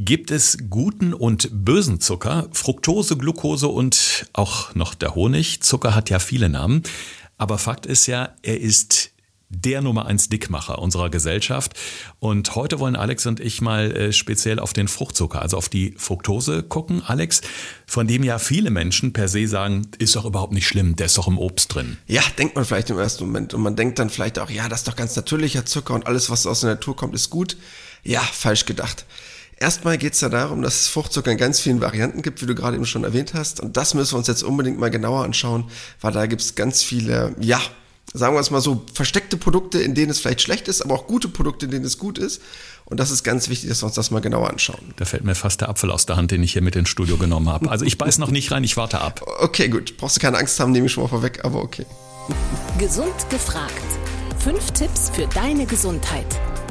Gibt es guten und bösen Zucker? Fructose, Glucose und auch noch der Honig. Zucker hat ja viele Namen. Aber Fakt ist ja, er ist der Nummer eins Dickmacher unserer Gesellschaft. Und heute wollen Alex und ich mal äh, speziell auf den Fruchtzucker, also auf die Fructose gucken. Alex, von dem ja viele Menschen per se sagen, ist doch überhaupt nicht schlimm, der ist doch im Obst drin. Ja, denkt man vielleicht im ersten Moment. Und man denkt dann vielleicht auch, ja, das ist doch ganz natürlicher Zucker und alles, was aus der Natur kommt, ist gut. Ja, falsch gedacht. Erstmal geht es ja darum, dass es Fruchtzucker in ganz vielen Varianten gibt, wie du gerade eben schon erwähnt hast. Und das müssen wir uns jetzt unbedingt mal genauer anschauen, weil da gibt es ganz viele, ja, sagen wir es mal so, versteckte Produkte, in denen es vielleicht schlecht ist, aber auch gute Produkte, in denen es gut ist. Und das ist ganz wichtig, dass wir uns das mal genauer anschauen. Da fällt mir fast der Apfel aus der Hand, den ich hier mit ins Studio genommen habe. Also ich beiß noch nicht rein, ich warte ab. Okay, gut. Brauchst du keine Angst haben, nehme ich schon mal vorweg, aber okay. Gesund gefragt. Fünf Tipps für deine Gesundheit.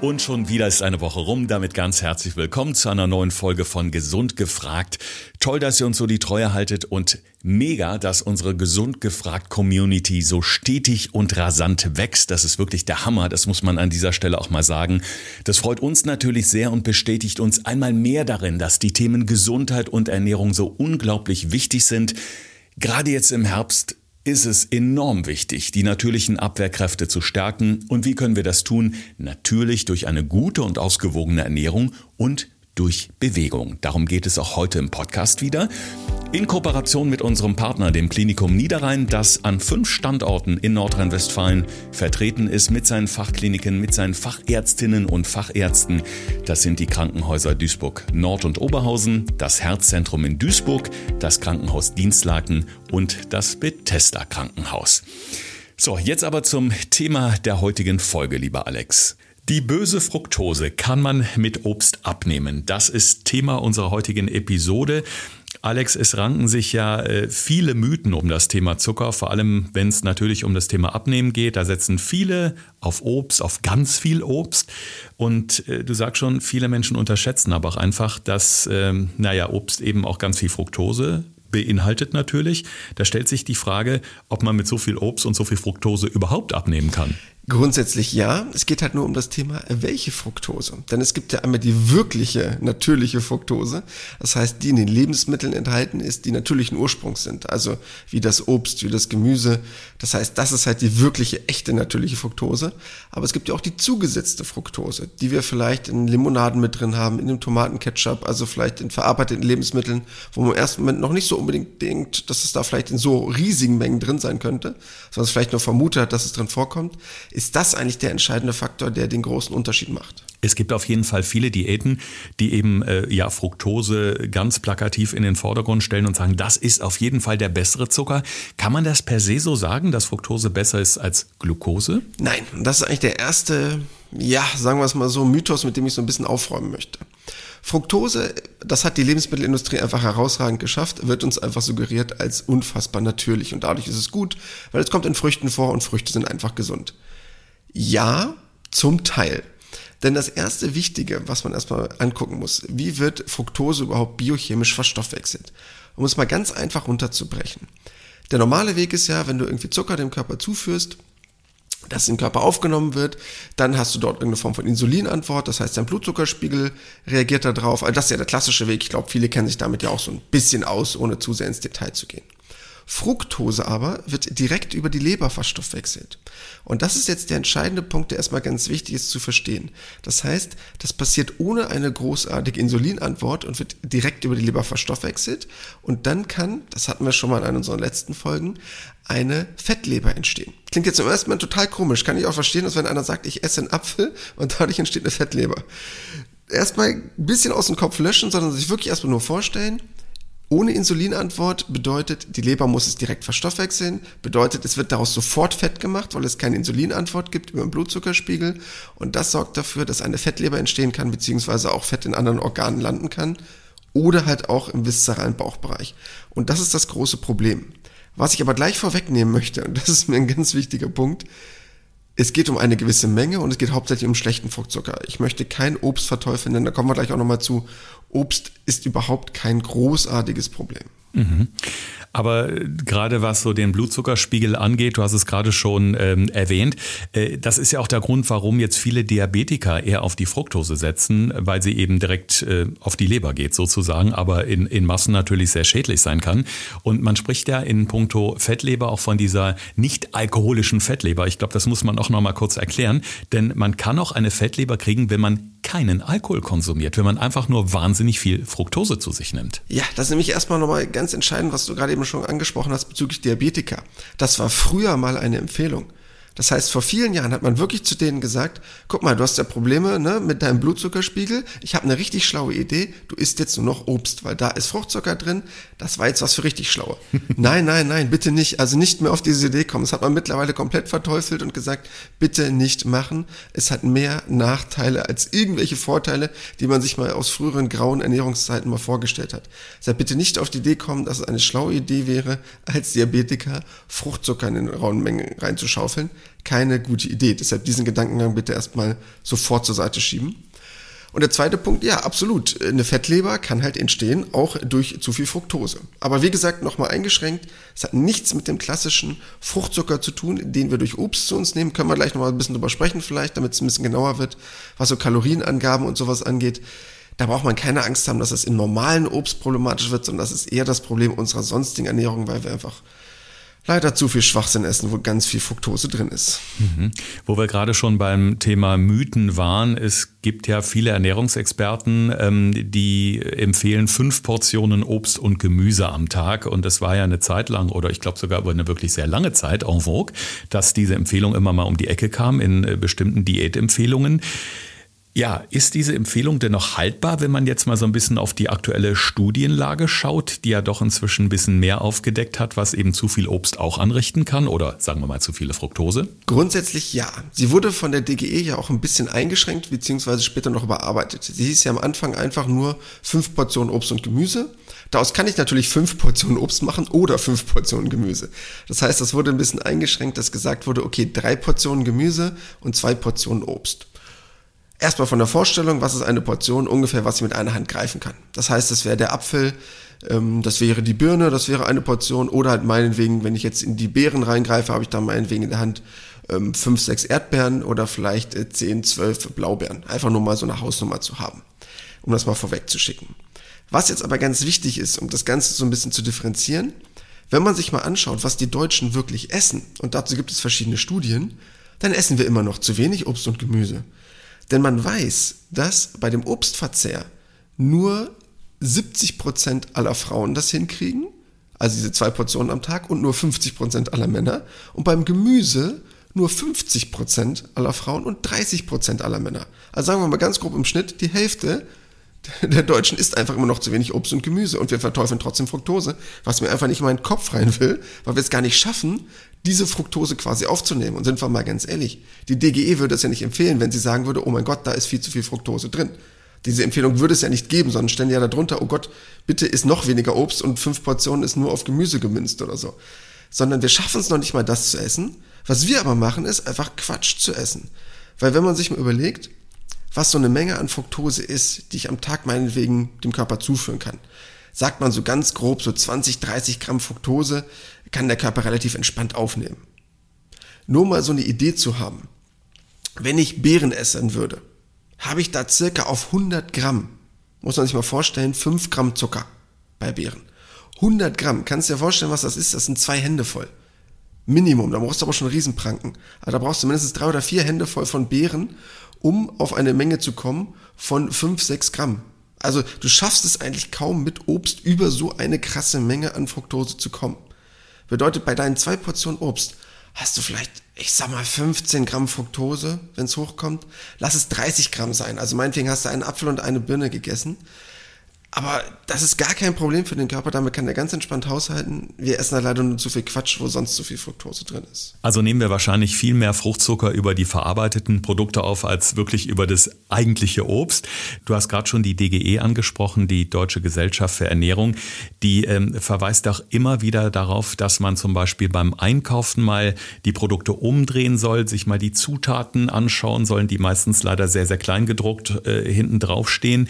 Und schon wieder ist eine Woche rum. Damit ganz herzlich willkommen zu einer neuen Folge von Gesund gefragt. Toll, dass ihr uns so die Treue haltet und mega, dass unsere Gesund gefragt Community so stetig und rasant wächst. Das ist wirklich der Hammer. Das muss man an dieser Stelle auch mal sagen. Das freut uns natürlich sehr und bestätigt uns einmal mehr darin, dass die Themen Gesundheit und Ernährung so unglaublich wichtig sind. Gerade jetzt im Herbst ist es enorm wichtig, die natürlichen Abwehrkräfte zu stärken. Und wie können wir das tun? Natürlich durch eine gute und ausgewogene Ernährung und durch Bewegung. Darum geht es auch heute im Podcast wieder. In Kooperation mit unserem Partner, dem Klinikum Niederrhein, das an fünf Standorten in Nordrhein-Westfalen vertreten ist mit seinen Fachkliniken, mit seinen Fachärztinnen und Fachärzten. Das sind die Krankenhäuser Duisburg Nord und Oberhausen, das Herzzentrum in Duisburg, das Krankenhaus Dienstlaken und das Bethesda Krankenhaus. So, jetzt aber zum Thema der heutigen Folge, lieber Alex. Die böse Fructose kann man mit Obst abnehmen. Das ist Thema unserer heutigen Episode. Alex, es ranken sich ja äh, viele Mythen um das Thema Zucker, vor allem wenn es natürlich um das Thema Abnehmen geht. Da setzen viele auf Obst, auf ganz viel Obst. Und äh, du sagst schon, viele Menschen unterschätzen aber auch einfach, dass, ähm, naja, Obst eben auch ganz viel Fructose beinhaltet natürlich. Da stellt sich die Frage, ob man mit so viel Obst und so viel Fructose überhaupt abnehmen kann. Grundsätzlich ja. Es geht halt nur um das Thema, welche Fructose. Denn es gibt ja einmal die wirkliche, natürliche Fructose. Das heißt, die in den Lebensmitteln enthalten ist, die natürlichen Ursprungs sind. Also wie das Obst, wie das Gemüse. Das heißt, das ist halt die wirkliche, echte, natürliche Fructose. Aber es gibt ja auch die zugesetzte Fructose, die wir vielleicht in Limonaden mit drin haben, in dem Tomatenketchup, also vielleicht in verarbeiteten Lebensmitteln, wo man im ersten Moment noch nicht so unbedingt denkt, dass es da vielleicht in so riesigen Mengen drin sein könnte, sondern es vielleicht nur vermutet hat, dass es drin vorkommt ist das eigentlich der entscheidende Faktor, der den großen Unterschied macht. Es gibt auf jeden Fall viele Diäten, die eben äh, ja Fructose ganz plakativ in den Vordergrund stellen und sagen, das ist auf jeden Fall der bessere Zucker. Kann man das per se so sagen, dass Fructose besser ist als Glucose? Nein, das ist eigentlich der erste, ja, sagen wir es mal so, Mythos, mit dem ich so ein bisschen aufräumen möchte. Fructose, das hat die Lebensmittelindustrie einfach herausragend geschafft, wird uns einfach suggeriert als unfassbar natürlich und dadurch ist es gut, weil es kommt in Früchten vor und Früchte sind einfach gesund. Ja, zum Teil. Denn das erste Wichtige, was man erstmal angucken muss, wie wird Fructose überhaupt biochemisch verstoffwechselt? Um es mal ganz einfach runterzubrechen. Der normale Weg ist ja, wenn du irgendwie Zucker dem Körper zuführst, das im Körper aufgenommen wird, dann hast du dort irgendeine Form von Insulinantwort, das heißt, dein Blutzuckerspiegel reagiert darauf. Also das ist ja der klassische Weg. Ich glaube, viele kennen sich damit ja auch so ein bisschen aus, ohne zu sehr ins Detail zu gehen. Fructose aber wird direkt über die Leber verstoffwechselt. Und das ist jetzt der entscheidende Punkt, der erstmal ganz wichtig ist zu verstehen. Das heißt, das passiert ohne eine großartige Insulinantwort und wird direkt über die Leber verstoffwechselt. Und dann kann, das hatten wir schon mal in einer unserer letzten Folgen, eine Fettleber entstehen. Klingt jetzt im ersten Moment total komisch. Kann ich auch verstehen, dass wenn einer sagt, ich esse einen Apfel und dadurch entsteht eine Fettleber. Erstmal ein bisschen aus dem Kopf löschen, sondern sich wirklich erstmal nur vorstellen, ohne Insulinantwort bedeutet, die Leber muss es direkt verstoffwechseln, bedeutet, es wird daraus sofort Fett gemacht, weil es keine Insulinantwort gibt über den Blutzuckerspiegel. Und das sorgt dafür, dass eine Fettleber entstehen kann, beziehungsweise auch Fett in anderen Organen landen kann oder halt auch im viszeralen Bauchbereich. Und das ist das große Problem. Was ich aber gleich vorwegnehmen möchte, und das ist mir ein ganz wichtiger Punkt, es geht um eine gewisse Menge und es geht hauptsächlich um schlechten Fruchtzucker. Ich möchte kein Obst verteufeln, denn da kommen wir gleich auch nochmal zu. Obst ist überhaupt kein großartiges Problem. Mhm. Aber äh, gerade was so den Blutzuckerspiegel angeht, du hast es gerade schon ähm, erwähnt, äh, das ist ja auch der Grund, warum jetzt viele Diabetiker eher auf die Fructose setzen, weil sie eben direkt äh, auf die Leber geht sozusagen, aber in, in Massen natürlich sehr schädlich sein kann. Und man spricht ja in puncto Fettleber auch von dieser nicht alkoholischen Fettleber. Ich glaube, das muss man auch noch mal kurz erklären, denn man kann auch eine Fettleber kriegen, wenn man keinen Alkohol konsumiert, wenn man einfach nur wahnsinnig viel Fructose zu sich nimmt. Ja, das ist nämlich erstmal nochmal ganz entscheidend, was du gerade eben schon angesprochen hast bezüglich Diabetiker. Das war früher mal eine Empfehlung. Das heißt, vor vielen Jahren hat man wirklich zu denen gesagt, guck mal, du hast ja Probleme ne, mit deinem Blutzuckerspiegel. Ich habe eine richtig schlaue Idee. Du isst jetzt nur noch Obst, weil da ist Fruchtzucker drin. Das war jetzt was für richtig Schlaue. nein, nein, nein, bitte nicht. Also nicht mehr auf diese Idee kommen. Das hat man mittlerweile komplett verteufelt und gesagt, bitte nicht machen. Es hat mehr Nachteile als irgendwelche Vorteile, die man sich mal aus früheren grauen Ernährungszeiten mal vorgestellt hat. Deshalb bitte nicht auf die Idee kommen, dass es eine schlaue Idee wäre, als Diabetiker Fruchtzucker in den rauen Mengen reinzuschaufeln keine gute Idee. Deshalb diesen Gedankengang bitte erstmal sofort zur Seite schieben. Und der zweite Punkt, ja, absolut. Eine Fettleber kann halt entstehen, auch durch zu viel Fructose. Aber wie gesagt, nochmal eingeschränkt, es hat nichts mit dem klassischen Fruchtzucker zu tun, den wir durch Obst zu uns nehmen. Können wir gleich nochmal ein bisschen drüber sprechen vielleicht, damit es ein bisschen genauer wird, was so Kalorienangaben und sowas angeht. Da braucht man keine Angst haben, dass es in normalen Obst problematisch wird, sondern das ist eher das Problem unserer sonstigen Ernährung, weil wir einfach leider zu viel Schwachsinn essen, wo ganz viel Fructose drin ist. Mhm. Wo wir gerade schon beim Thema Mythen waren, es gibt ja viele Ernährungsexperten, ähm, die empfehlen fünf Portionen Obst und Gemüse am Tag. Und es war ja eine Zeit lang, oder ich glaube sogar über eine wirklich sehr lange Zeit en vogue, dass diese Empfehlung immer mal um die Ecke kam in äh, bestimmten Diätempfehlungen. Ja, ist diese Empfehlung denn noch haltbar, wenn man jetzt mal so ein bisschen auf die aktuelle Studienlage schaut, die ja doch inzwischen ein bisschen mehr aufgedeckt hat, was eben zu viel Obst auch anrichten kann oder sagen wir mal zu viele Fructose? Grundsätzlich ja. Sie wurde von der DGE ja auch ein bisschen eingeschränkt beziehungsweise später noch überarbeitet. Sie hieß ja am Anfang einfach nur fünf Portionen Obst und Gemüse. Daraus kann ich natürlich fünf Portionen Obst machen oder fünf Portionen Gemüse. Das heißt, das wurde ein bisschen eingeschränkt, dass gesagt wurde, okay, drei Portionen Gemüse und zwei Portionen Obst. Erstmal von der Vorstellung, was ist eine Portion, ungefähr was ich mit einer Hand greifen kann. Das heißt, das wäre der Apfel, ähm, das wäre die Birne, das wäre eine Portion oder halt meinetwegen, wenn ich jetzt in die Beeren reingreife, habe ich dann meinetwegen in der Hand ähm, fünf, sechs Erdbeeren oder vielleicht äh, zehn, zwölf Blaubeeren. Einfach nur mal so eine Hausnummer zu haben, um das mal vorwegzuschicken. Was jetzt aber ganz wichtig ist, um das Ganze so ein bisschen zu differenzieren, wenn man sich mal anschaut, was die Deutschen wirklich essen, und dazu gibt es verschiedene Studien, dann essen wir immer noch zu wenig Obst und Gemüse. Denn man weiß, dass bei dem Obstverzehr nur 70 Prozent aller Frauen das hinkriegen, also diese zwei Portionen am Tag, und nur 50 Prozent aller Männer. Und beim Gemüse nur 50 Prozent aller Frauen und 30 Prozent aller Männer. Also sagen wir mal ganz grob im Schnitt, die Hälfte der Deutschen isst einfach immer noch zu wenig Obst und Gemüse und wir verteufeln trotzdem Fructose, was mir einfach nicht in meinen Kopf rein will, weil wir es gar nicht schaffen, diese Fructose quasi aufzunehmen. Und sind wir mal ganz ehrlich, die DGE würde es ja nicht empfehlen, wenn sie sagen würde, oh mein Gott, da ist viel zu viel Fructose drin. Diese Empfehlung würde es ja nicht geben, sondern stellen ja darunter, oh Gott, bitte isst noch weniger Obst und fünf Portionen ist nur auf Gemüse gemünzt oder so. Sondern wir schaffen es noch nicht mal, das zu essen. Was wir aber machen, ist einfach Quatsch zu essen. Weil wenn man sich mal überlegt, was so eine Menge an Fructose ist, die ich am Tag meinetwegen dem Körper zuführen kann. Sagt man so ganz grob, so 20, 30 Gramm Fructose kann der Körper relativ entspannt aufnehmen. Nur mal so eine Idee zu haben. Wenn ich Beeren essen würde, habe ich da circa auf 100 Gramm, muss man sich mal vorstellen, 5 Gramm Zucker bei Beeren. 100 Gramm, kannst du dir vorstellen, was das ist? Das sind zwei Hände voll. Minimum, da brauchst du aber schon Riesenpranken. Also da brauchst du mindestens drei oder vier Hände voll von Beeren um auf eine Menge zu kommen von 5, 6 Gramm. Also du schaffst es eigentlich kaum mit Obst über so eine krasse Menge an Fructose zu kommen. Bedeutet, bei deinen zwei Portionen Obst hast du vielleicht, ich sag mal, 15 Gramm Fructose, wenn es hochkommt. Lass es 30 Gramm sein. Also meinetwegen hast du einen Apfel und eine Birne gegessen. Aber das ist gar kein Problem für den Körper, damit kann er ganz entspannt haushalten. Wir essen da leider nur zu viel Quatsch, wo sonst zu viel Fructose drin ist. Also nehmen wir wahrscheinlich viel mehr Fruchtzucker über die verarbeiteten Produkte auf, als wirklich über das eigentliche Obst. Du hast gerade schon die DGE angesprochen, die Deutsche Gesellschaft für Ernährung. Die ähm, verweist auch immer wieder darauf, dass man zum Beispiel beim Einkaufen mal die Produkte umdrehen soll, sich mal die Zutaten anschauen sollen, die meistens leider sehr, sehr klein gedruckt äh, hinten drauf stehen.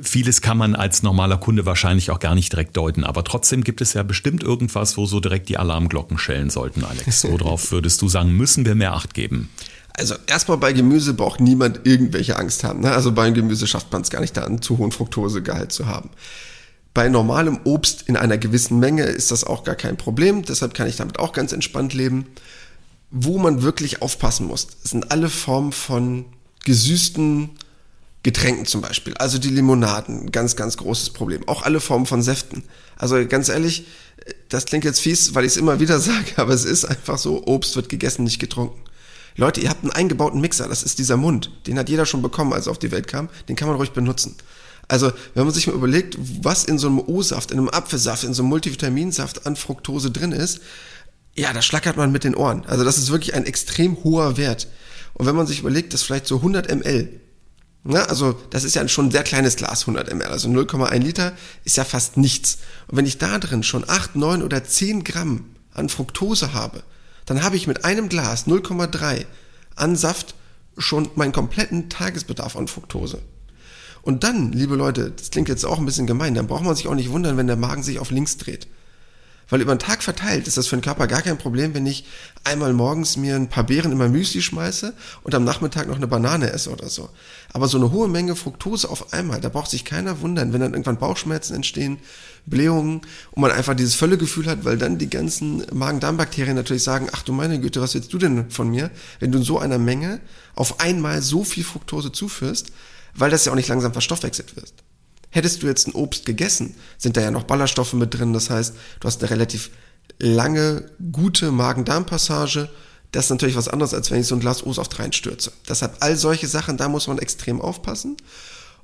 Vieles kann man als normaler Kunde wahrscheinlich auch gar nicht direkt deuten. Aber trotzdem gibt es ja bestimmt irgendwas, wo so direkt die Alarmglocken schellen sollten, Alex. Worauf würdest du sagen, müssen wir mehr Acht geben? Also erstmal bei Gemüse braucht niemand irgendwelche Angst haben. Ne? Also beim Gemüse schafft man es gar nicht, da einen zu hohen Fructosegehalt zu haben. Bei normalem Obst in einer gewissen Menge ist das auch gar kein Problem. Deshalb kann ich damit auch ganz entspannt leben. Wo man wirklich aufpassen muss, sind alle Formen von gesüßten Getränken zum Beispiel. Also die Limonaden, ganz, ganz großes Problem. Auch alle Formen von Säften. Also ganz ehrlich, das klingt jetzt fies, weil ich es immer wieder sage, aber es ist einfach so, Obst wird gegessen, nicht getrunken. Leute, ihr habt einen eingebauten Mixer, das ist dieser Mund. Den hat jeder schon bekommen, als er auf die Welt kam. Den kann man ruhig benutzen. Also, wenn man sich mal überlegt, was in so einem O-Saft, in einem Apfelsaft, in so einem Multivitaminsaft an Fructose drin ist, ja, da schlackert man mit den Ohren. Also, das ist wirklich ein extrem hoher Wert. Und wenn man sich überlegt, dass vielleicht so 100 ml, na, also das ist ja schon ein sehr kleines Glas, 100 ml, also 0,1 Liter ist ja fast nichts. Und wenn ich da drin schon 8, 9 oder 10 Gramm an Fructose habe, dann habe ich mit einem Glas 0,3 an Saft schon meinen kompletten Tagesbedarf an Fructose. Und dann, liebe Leute, das klingt jetzt auch ein bisschen gemein, dann braucht man sich auch nicht wundern, wenn der Magen sich auf links dreht. Weil über den Tag verteilt ist das für den Körper gar kein Problem, wenn ich einmal morgens mir ein paar Beeren in mein Müsli schmeiße und am Nachmittag noch eine Banane esse oder so. Aber so eine hohe Menge Fructose auf einmal, da braucht sich keiner wundern, wenn dann irgendwann Bauchschmerzen entstehen, Blähungen und man einfach dieses Völlegefühl hat, weil dann die ganzen Magen-Darm-Bakterien natürlich sagen, ach du meine Güte, was willst du denn von mir, wenn du in so einer Menge auf einmal so viel Fructose zuführst, weil das ja auch nicht langsam verstoffwechselt wird. Hättest du jetzt ein Obst gegessen, sind da ja noch Ballaststoffe mit drin. Das heißt, du hast eine relativ lange, gute Magen-Darm-Passage. Das ist natürlich was anderes, als wenn ich so ein Glas O-Saft reinstürze. Deshalb all solche Sachen, da muss man extrem aufpassen.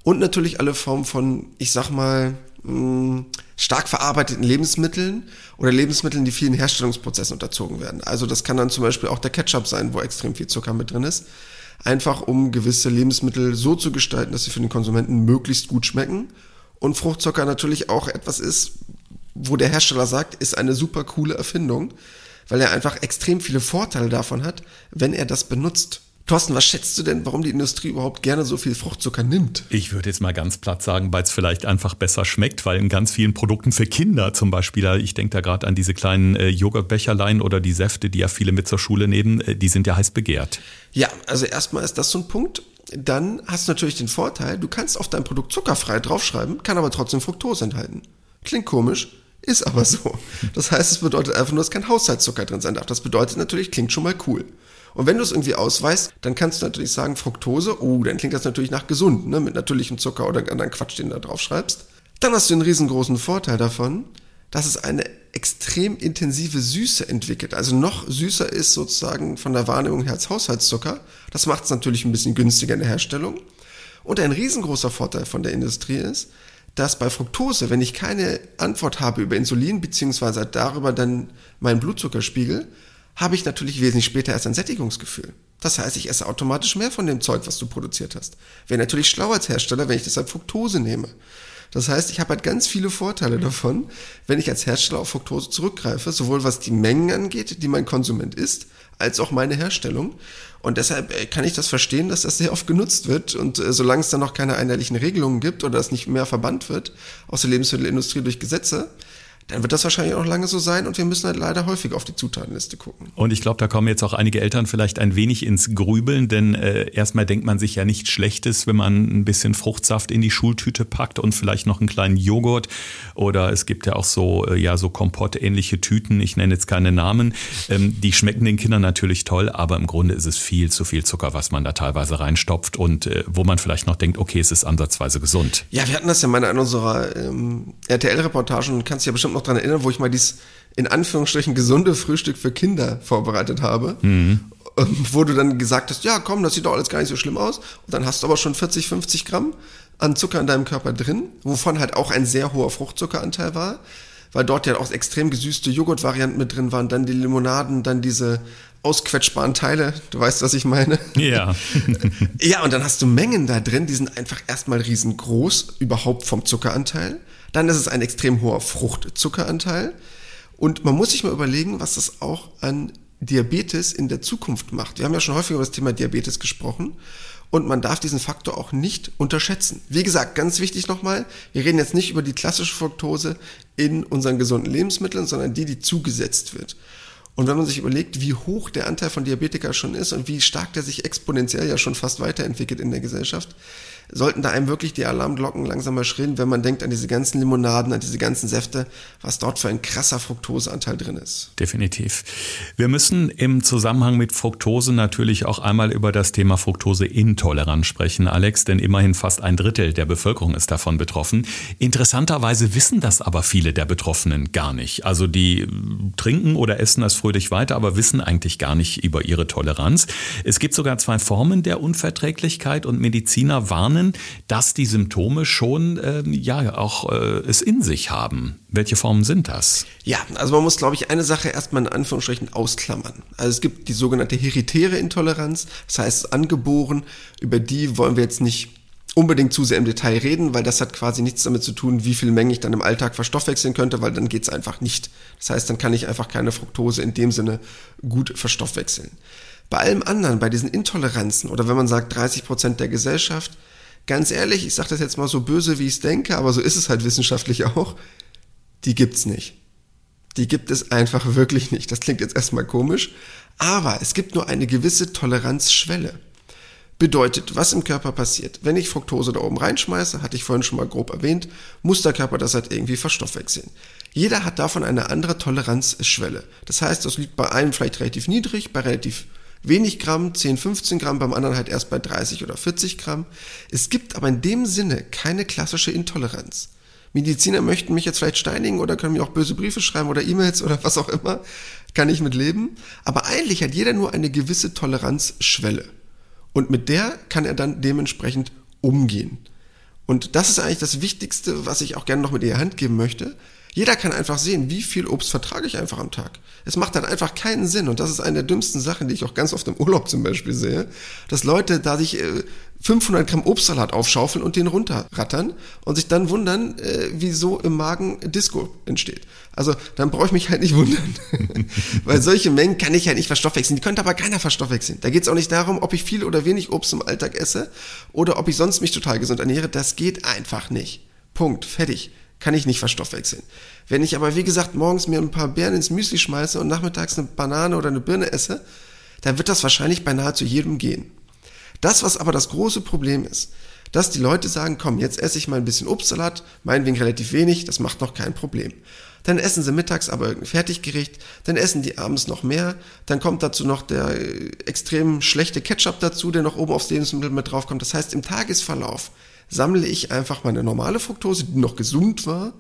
Und natürlich alle Formen von, ich sag mal, mh, stark verarbeiteten Lebensmitteln oder Lebensmitteln, die vielen Herstellungsprozessen unterzogen werden. Also das kann dann zum Beispiel auch der Ketchup sein, wo extrem viel Zucker mit drin ist einfach um gewisse Lebensmittel so zu gestalten, dass sie für den Konsumenten möglichst gut schmecken. Und Fruchtzucker natürlich auch etwas ist, wo der Hersteller sagt, ist eine super coole Erfindung, weil er einfach extrem viele Vorteile davon hat, wenn er das benutzt. Thorsten, was schätzt du denn, warum die Industrie überhaupt gerne so viel Fruchtzucker nimmt? Ich würde jetzt mal ganz platt sagen, weil es vielleicht einfach besser schmeckt, weil in ganz vielen Produkten für Kinder zum Beispiel, ich denke da gerade an diese kleinen äh, Joghurtbecherlein oder die Säfte, die ja viele mit zur Schule nehmen, äh, die sind ja heiß begehrt. Ja, also erstmal ist das so ein Punkt. Dann hast du natürlich den Vorteil, du kannst auf dein Produkt zuckerfrei draufschreiben, kann aber trotzdem Fructose enthalten. Klingt komisch, ist aber so. Das heißt, es bedeutet einfach nur, dass kein Haushaltszucker drin sein darf. Das bedeutet natürlich, klingt schon mal cool. Und wenn du es irgendwie ausweist, dann kannst du natürlich sagen Fructose, oh, dann klingt das natürlich nach gesund, ne, mit natürlichem Zucker oder anderen Quatsch, den du da drauf schreibst. Dann hast du einen riesengroßen Vorteil davon, dass es eine extrem intensive Süße entwickelt. Also noch süßer ist sozusagen von der Wahrnehmung her als Haushaltszucker. Das macht es natürlich ein bisschen günstiger in der Herstellung. Und ein riesengroßer Vorteil von der Industrie ist, dass bei Fructose, wenn ich keine Antwort habe über Insulin, beziehungsweise darüber dann meinen Blutzuckerspiegel, habe ich natürlich wesentlich später erst ein Sättigungsgefühl. Das heißt, ich esse automatisch mehr von dem Zeug, was du produziert hast. Wäre natürlich schlau als Hersteller, wenn ich deshalb Fructose nehme. Das heißt, ich habe halt ganz viele Vorteile davon, wenn ich als Hersteller auf Fructose zurückgreife, sowohl was die Mengen angeht, die mein Konsument isst, als auch meine Herstellung. Und deshalb äh, kann ich das verstehen, dass das sehr oft genutzt wird. Und äh, solange es dann noch keine einheitlichen Regelungen gibt oder es nicht mehr verbannt wird aus der Lebensmittelindustrie durch Gesetze, dann wird das wahrscheinlich auch lange so sein und wir müssen halt leider häufig auf die Zutatenliste gucken. Und ich glaube, da kommen jetzt auch einige Eltern vielleicht ein wenig ins Grübeln, denn äh, erstmal denkt man sich ja nichts Schlechtes, wenn man ein bisschen Fruchtsaft in die Schultüte packt und vielleicht noch einen kleinen Joghurt oder es gibt ja auch so äh, ja so Kompott-ähnliche Tüten, ich nenne jetzt keine Namen, ähm, die schmecken den Kindern natürlich toll, aber im Grunde ist es viel zu viel Zucker, was man da teilweise reinstopft und äh, wo man vielleicht noch denkt, okay, es ist ansatzweise gesund. Ja, wir hatten das ja mal in unserer ähm, RTL-Reportagen, kannst du ja bestimmt noch daran erinnern, wo ich mal dieses in Anführungsstrichen gesunde Frühstück für Kinder vorbereitet habe. Mhm. Wo du dann gesagt hast, ja komm, das sieht doch alles gar nicht so schlimm aus. Und dann hast du aber schon 40, 50 Gramm an Zucker in deinem Körper drin, wovon halt auch ein sehr hoher Fruchtzuckeranteil war, weil dort ja auch extrem gesüßte Joghurtvarianten mit drin waren, dann die Limonaden, dann diese ausquetschbaren Teile, du weißt, was ich meine. Ja. ja, und dann hast du Mengen da drin, die sind einfach erstmal riesengroß, überhaupt vom Zuckeranteil. Dann ist es ein extrem hoher Fruchtzuckeranteil. Und man muss sich mal überlegen, was das auch an Diabetes in der Zukunft macht. Wir haben ja schon häufig über das Thema Diabetes gesprochen. und man darf diesen Faktor auch nicht unterschätzen. Wie gesagt, ganz wichtig nochmal, wir reden jetzt nicht über die klassische Fructose in unseren gesunden Lebensmitteln, sondern die, die zugesetzt wird. Und wenn man sich überlegt, wie hoch der Anteil von Diabetika schon ist und wie stark der sich exponentiell ja schon fast weiterentwickelt in der Gesellschaft, sollten da einem wirklich die Alarmglocken langsam mal schrillen, wenn man denkt an diese ganzen Limonaden, an diese ganzen Säfte, was dort für ein krasser Fructoseanteil drin ist. Definitiv. Wir müssen im Zusammenhang mit Fructose natürlich auch einmal über das Thema Fructoseintoleranz sprechen, Alex, denn immerhin fast ein Drittel der Bevölkerung ist davon betroffen. Interessanterweise wissen das aber viele der Betroffenen gar nicht. Also die trinken oder essen das fröhlich weiter, aber wissen eigentlich gar nicht über ihre Toleranz. Es gibt sogar zwei Formen der Unverträglichkeit und Mediziner warnen dass die Symptome schon äh, ja auch äh, es in sich haben. Welche Formen sind das? Ja, also man muss, glaube ich, eine Sache erstmal in Anführungsstrichen ausklammern. Also es gibt die sogenannte heritäre Intoleranz, das heißt angeboren, über die wollen wir jetzt nicht unbedingt zu sehr im Detail reden, weil das hat quasi nichts damit zu tun, wie viel Menge ich dann im Alltag verstoffwechseln könnte, weil dann geht's einfach nicht. Das heißt, dann kann ich einfach keine Fructose in dem Sinne gut verstoffwechseln. Bei allem anderen, bei diesen Intoleranzen oder wenn man sagt 30 Prozent der Gesellschaft, ganz ehrlich, ich sage das jetzt mal so böse, wie ich es denke, aber so ist es halt wissenschaftlich auch, die gibt's nicht. Die gibt es einfach wirklich nicht. Das klingt jetzt erstmal komisch, aber es gibt nur eine gewisse Toleranzschwelle. Bedeutet, was im Körper passiert. Wenn ich Fructose da oben reinschmeiße, hatte ich vorhin schon mal grob erwähnt, muss der Körper das halt irgendwie verstoffwechseln. Jeder hat davon eine andere Toleranzschwelle. Das heißt, das liegt bei einem vielleicht relativ niedrig, bei relativ wenig Gramm, 10, 15 Gramm, beim anderen halt erst bei 30 oder 40 Gramm. Es gibt aber in dem Sinne keine klassische Intoleranz. Mediziner möchten mich jetzt vielleicht steinigen oder können mir auch böse Briefe schreiben oder E-Mails oder was auch immer. Kann ich mit leben. Aber eigentlich hat jeder nur eine gewisse Toleranzschwelle. Und mit der kann er dann dementsprechend umgehen. Und das ist eigentlich das Wichtigste, was ich auch gerne noch mit in Hand geben möchte. Jeder kann einfach sehen, wie viel Obst vertrage ich einfach am Tag. Es macht dann einfach keinen Sinn. Und das ist eine der dümmsten Sachen, die ich auch ganz oft im Urlaub zum Beispiel sehe, dass Leute da sich 500 äh, Gramm Obstsalat aufschaufeln und den runterrattern und sich dann wundern, äh, wieso im Magen Disco entsteht. Also dann brauche ich mich halt nicht wundern. Weil solche Mengen kann ich halt nicht verstoffwechseln. Die könnte aber keiner verstoffwechseln. Da geht es auch nicht darum, ob ich viel oder wenig Obst im Alltag esse oder ob ich sonst mich total gesund ernähre. Das geht einfach nicht. Punkt. Fertig kann ich nicht verstoffwechseln. Wenn ich aber, wie gesagt, morgens mir ein paar Beeren ins Müsli schmeiße und nachmittags eine Banane oder eine Birne esse, dann wird das wahrscheinlich bei nahezu jedem gehen. Das, was aber das große Problem ist, dass die Leute sagen, komm, jetzt esse ich mal ein bisschen Obstsalat, meinetwegen relativ wenig, das macht noch kein Problem. Dann essen sie mittags aber irgendein Fertiggericht, dann essen die abends noch mehr, dann kommt dazu noch der äh, extrem schlechte Ketchup dazu, der noch oben aufs Lebensmittel mit draufkommt. Das heißt, im Tagesverlauf sammle ich einfach meine normale Fructose, die noch gesund war,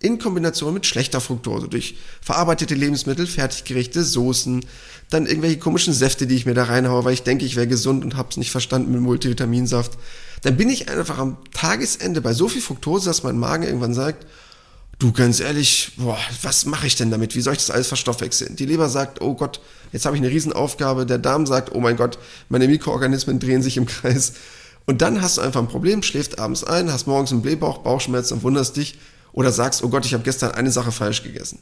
in Kombination mit schlechter Fructose durch verarbeitete Lebensmittel, Fertiggerichte, Soßen, dann irgendwelche komischen Säfte, die ich mir da reinhaue, weil ich denke, ich wäre gesund und hab's nicht verstanden mit Multivitaminsaft. Dann bin ich einfach am Tagesende bei so viel Fructose, dass mein Magen irgendwann sagt, du ganz ehrlich, boah, was mache ich denn damit? Wie soll ich das alles verstoffwechseln? Die Leber sagt, oh Gott, jetzt habe ich eine Riesenaufgabe. Der Darm sagt, oh mein Gott, meine Mikroorganismen drehen sich im Kreis. Und dann hast du einfach ein Problem, schläfst abends ein, hast morgens einen Blähbauch, Bauchschmerzen und wunderst dich oder sagst, oh Gott, ich habe gestern eine Sache falsch gegessen.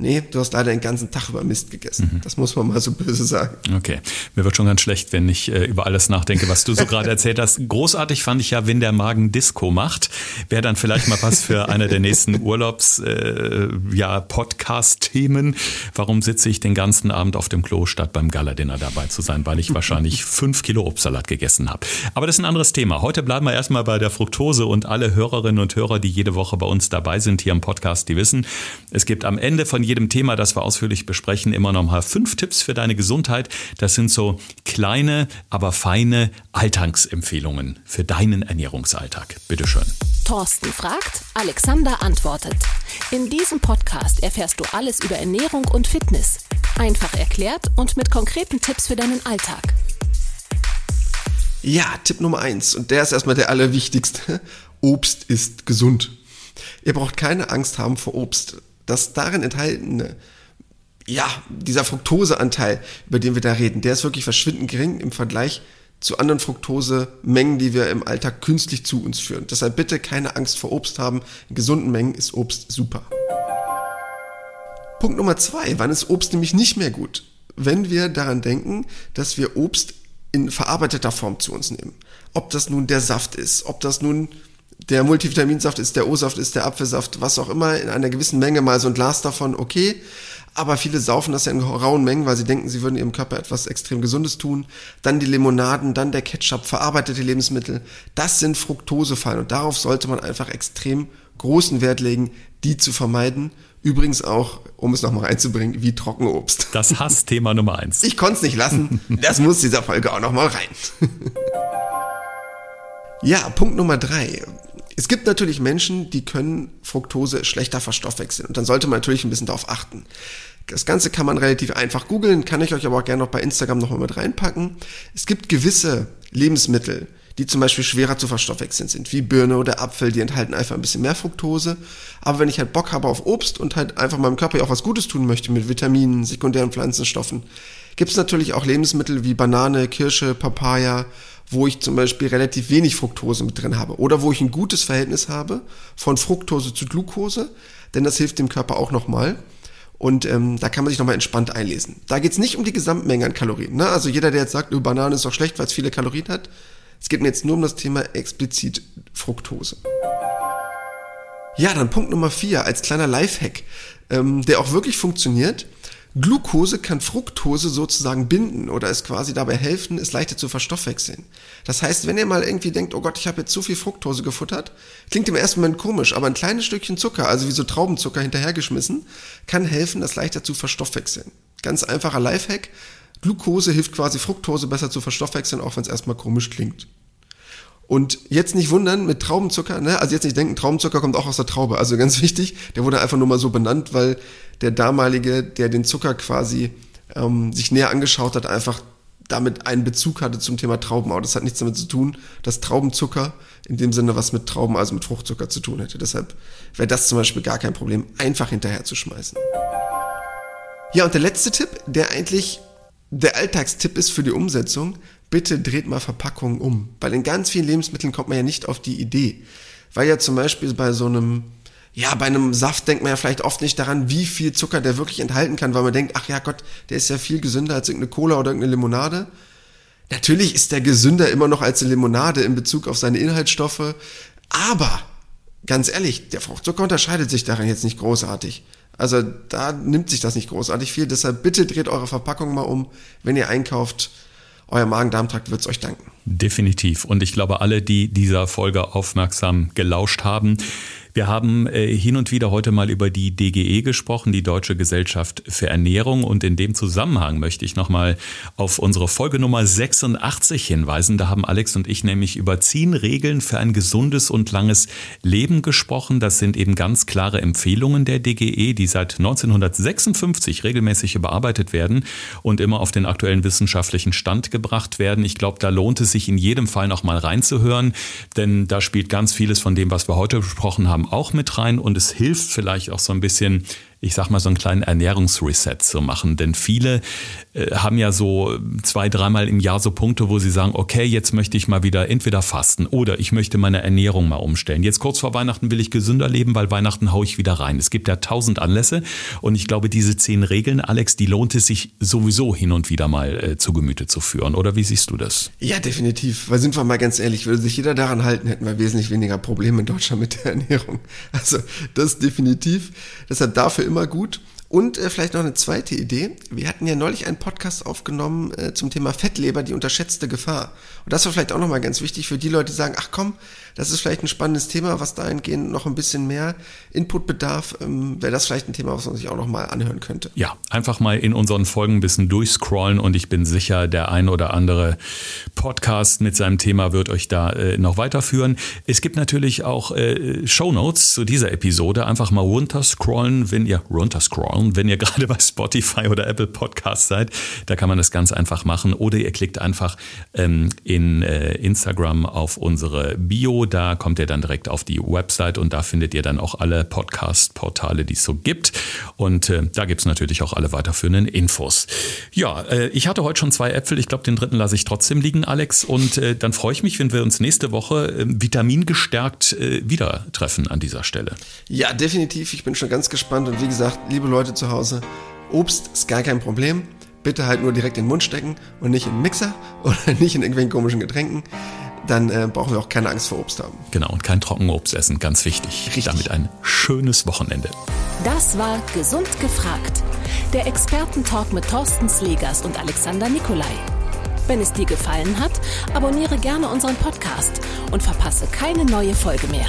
Nee, du hast leider den ganzen Tag über Mist gegessen. Mhm. Das muss man mal so böse sagen. Okay. Mir wird schon ganz schlecht, wenn ich äh, über alles nachdenke, was du so gerade erzählt hast. Großartig fand ich ja, wenn der Magen Disco macht. Wäre dann vielleicht mal was für einer der nächsten Urlaubs, äh, ja, Podcast-Themen. Warum sitze ich den ganzen Abend auf dem Klo, statt beim Gala-Dinner dabei zu sein? Weil ich wahrscheinlich fünf Kilo Obstsalat gegessen habe. Aber das ist ein anderes Thema. Heute bleiben wir erstmal bei der Fructose und alle Hörerinnen und Hörer, die jede Woche bei uns dabei sind hier im Podcast, die wissen, es gibt am Ende von jedem Thema, das wir ausführlich besprechen, immer noch mal fünf Tipps für deine Gesundheit. Das sind so kleine, aber feine Alltagsempfehlungen für deinen Ernährungsalltag. Bitteschön. Thorsten fragt, Alexander antwortet. In diesem Podcast erfährst du alles über Ernährung und Fitness. Einfach erklärt und mit konkreten Tipps für deinen Alltag. Ja, Tipp Nummer eins und der ist erstmal der allerwichtigste. Obst ist gesund. Ihr braucht keine Angst haben vor Obst das darin enthaltene, ja, dieser Fructoseanteil, über den wir da reden, der ist wirklich verschwindend gering im Vergleich zu anderen Fructosemengen, die wir im Alltag künstlich zu uns führen. Deshalb bitte keine Angst vor Obst haben. In gesunden Mengen ist Obst super. Punkt Nummer zwei. Wann ist Obst nämlich nicht mehr gut? Wenn wir daran denken, dass wir Obst in verarbeiteter Form zu uns nehmen. Ob das nun der Saft ist, ob das nun der Multivitaminsaft ist, der O-Saft ist, der Apfelsaft, was auch immer, in einer gewissen Menge mal so ein Glas davon, okay. Aber viele saufen das ja in rauen Mengen, weil sie denken, sie würden ihrem Körper etwas extrem Gesundes tun. Dann die Limonaden, dann der Ketchup, verarbeitete Lebensmittel. Das sind Fructosefallen und darauf sollte man einfach extrem großen Wert legen, die zu vermeiden. Übrigens auch, um es nochmal reinzubringen, wie Trockenobst. Das Hassthema Nummer eins. Ich konnte es nicht lassen. Das muss dieser Folge auch nochmal rein. ja, Punkt Nummer drei. Es gibt natürlich Menschen, die können Fructose schlechter verstoffwechseln. Und dann sollte man natürlich ein bisschen darauf achten. Das Ganze kann man relativ einfach googeln, kann ich euch aber auch gerne noch bei Instagram nochmal mit reinpacken. Es gibt gewisse Lebensmittel, die zum Beispiel schwerer zu verstoffwechseln sind, wie Birne oder Apfel, die enthalten einfach ein bisschen mehr Fructose. Aber wenn ich halt Bock habe auf Obst und halt einfach meinem Körper auch was Gutes tun möchte mit Vitaminen, sekundären Pflanzenstoffen, gibt es natürlich auch Lebensmittel wie Banane, Kirsche, Papaya, wo ich zum Beispiel relativ wenig Fructose mit drin habe oder wo ich ein gutes Verhältnis habe von Fructose zu Glucose, denn das hilft dem Körper auch nochmal. Und ähm, da kann man sich nochmal entspannt einlesen. Da geht es nicht um die Gesamtmenge an Kalorien. Ne? Also jeder, der jetzt sagt, oh, Banane ist doch schlecht, weil es viele Kalorien hat. Es geht mir jetzt nur um das Thema explizit Fructose. Ja, dann Punkt Nummer vier als kleiner Lifehack, ähm, der auch wirklich funktioniert. Glucose kann Fructose sozusagen binden oder es quasi dabei helfen, es leichter zu verstoffwechseln. Das heißt, wenn ihr mal irgendwie denkt, oh Gott, ich habe jetzt zu viel Fructose gefuttert, klingt im ersten Moment komisch, aber ein kleines Stückchen Zucker, also wie so Traubenzucker hinterhergeschmissen, kann helfen, das leichter zu verstoffwechseln. Ganz einfacher Lifehack. Glucose hilft quasi Fructose besser zu verstoffwechseln, auch wenn es erstmal komisch klingt. Und jetzt nicht wundern mit Traubenzucker, ne? Also jetzt nicht denken, Traubenzucker kommt auch aus der Traube. Also ganz wichtig, der wurde einfach nur mal so benannt, weil der damalige, der den Zucker quasi ähm, sich näher angeschaut hat, einfach damit einen Bezug hatte zum Thema Trauben. Aber das hat nichts damit zu tun, dass Traubenzucker in dem Sinne was mit Trauben, also mit Fruchtzucker zu tun hätte. Deshalb wäre das zum Beispiel gar kein Problem, einfach hinterher zu schmeißen. Ja, und der letzte Tipp, der eigentlich der Alltagstipp ist für die Umsetzung, bitte dreht mal Verpackungen um. Bei den ganz vielen Lebensmitteln kommt man ja nicht auf die Idee. Weil ja zum Beispiel bei so einem, ja, bei einem Saft denkt man ja vielleicht oft nicht daran, wie viel Zucker der wirklich enthalten kann, weil man denkt, ach ja Gott, der ist ja viel gesünder als irgendeine Cola oder irgendeine Limonade. Natürlich ist der gesünder immer noch als eine Limonade in Bezug auf seine Inhaltsstoffe, aber ganz ehrlich, der Fruchtzucker unterscheidet sich daran jetzt nicht großartig. Also da nimmt sich das nicht großartig viel. Deshalb bitte dreht eure Verpackung mal um, wenn ihr einkauft euer Magen-Darm-Trakt wird es euch danken. Definitiv. Und ich glaube, alle, die dieser Folge aufmerksam gelauscht haben, wir haben äh, hin und wieder heute mal über die DGE gesprochen, die Deutsche Gesellschaft für Ernährung. Und in dem Zusammenhang möchte ich nochmal auf unsere Folge Nummer 86 hinweisen. Da haben Alex und ich nämlich über zehn Regeln für ein gesundes und langes Leben gesprochen. Das sind eben ganz klare Empfehlungen der DGE, die seit 1956 regelmäßig überarbeitet werden und immer auf den aktuellen wissenschaftlichen Stand gebracht werden. Ich glaube, da lohnt es sich in jedem Fall nochmal reinzuhören, denn da spielt ganz vieles von dem, was wir heute besprochen haben, Kram auch mit rein und es hilft vielleicht auch so ein bisschen ich sag mal, so einen kleinen Ernährungsreset zu machen. Denn viele äh, haben ja so zwei, dreimal im Jahr so Punkte, wo sie sagen, okay, jetzt möchte ich mal wieder entweder fasten oder ich möchte meine Ernährung mal umstellen. Jetzt kurz vor Weihnachten will ich gesünder leben, weil Weihnachten haue ich wieder rein. Es gibt ja tausend Anlässe und ich glaube, diese zehn Regeln, Alex, die lohnt es sich sowieso hin und wieder mal äh, zu Gemüte zu führen. Oder wie siehst du das? Ja, definitiv. Weil sind wir mal ganz ehrlich, würde sich jeder daran halten, hätten wir wesentlich weniger Probleme in Deutschland mit der Ernährung. Also das definitiv. Deshalb dafür immer gut. Und äh, vielleicht noch eine zweite Idee. Wir hatten ja neulich einen Podcast aufgenommen äh, zum Thema Fettleber, die unterschätzte Gefahr. Und das war vielleicht auch nochmal ganz wichtig für die Leute, die sagen, ach komm, das ist vielleicht ein spannendes Thema, was dahingehend noch ein bisschen mehr Input bedarf. Ähm, Wäre das vielleicht ein Thema, was man sich auch nochmal anhören könnte. Ja, einfach mal in unseren Folgen ein bisschen durchscrollen und ich bin sicher, der ein oder andere Podcast mit seinem Thema wird euch da äh, noch weiterführen. Es gibt natürlich auch äh, Show Notes zu dieser Episode. Einfach mal runterscrollen, wenn ihr runterscrollen schauen, wenn ihr gerade bei Spotify oder Apple Podcast seid. Da kann man das ganz einfach machen. Oder ihr klickt einfach ähm, in äh, Instagram auf unsere Bio. Da kommt ihr dann direkt auf die Website und da findet ihr dann auch alle Podcast-Portale, die es so gibt. Und äh, da gibt es natürlich auch alle weiterführenden Infos. Ja, äh, ich hatte heute schon zwei Äpfel. Ich glaube, den dritten lasse ich trotzdem liegen, Alex. Und äh, dann freue ich mich, wenn wir uns nächste Woche äh, vitamingestärkt äh, wieder treffen an dieser Stelle. Ja, definitiv. Ich bin schon ganz gespannt. Und wie gesagt, liebe Leute, Leute zu Hause. Obst ist gar kein Problem. bitte halt nur direkt in den Mund stecken und nicht in den Mixer oder nicht in irgendwelchen komischen Getränken. Dann äh, brauchen wir auch keine Angst vor Obst haben. Genau, und kein Trockenobst essen, ganz wichtig. Richtig. Damit ein schönes Wochenende. Das war Gesund gefragt. Der Expertentalk mit Thorsten Slegers und Alexander Nikolai. Wenn es dir gefallen hat, abonniere gerne unseren Podcast und verpasse keine neue Folge mehr.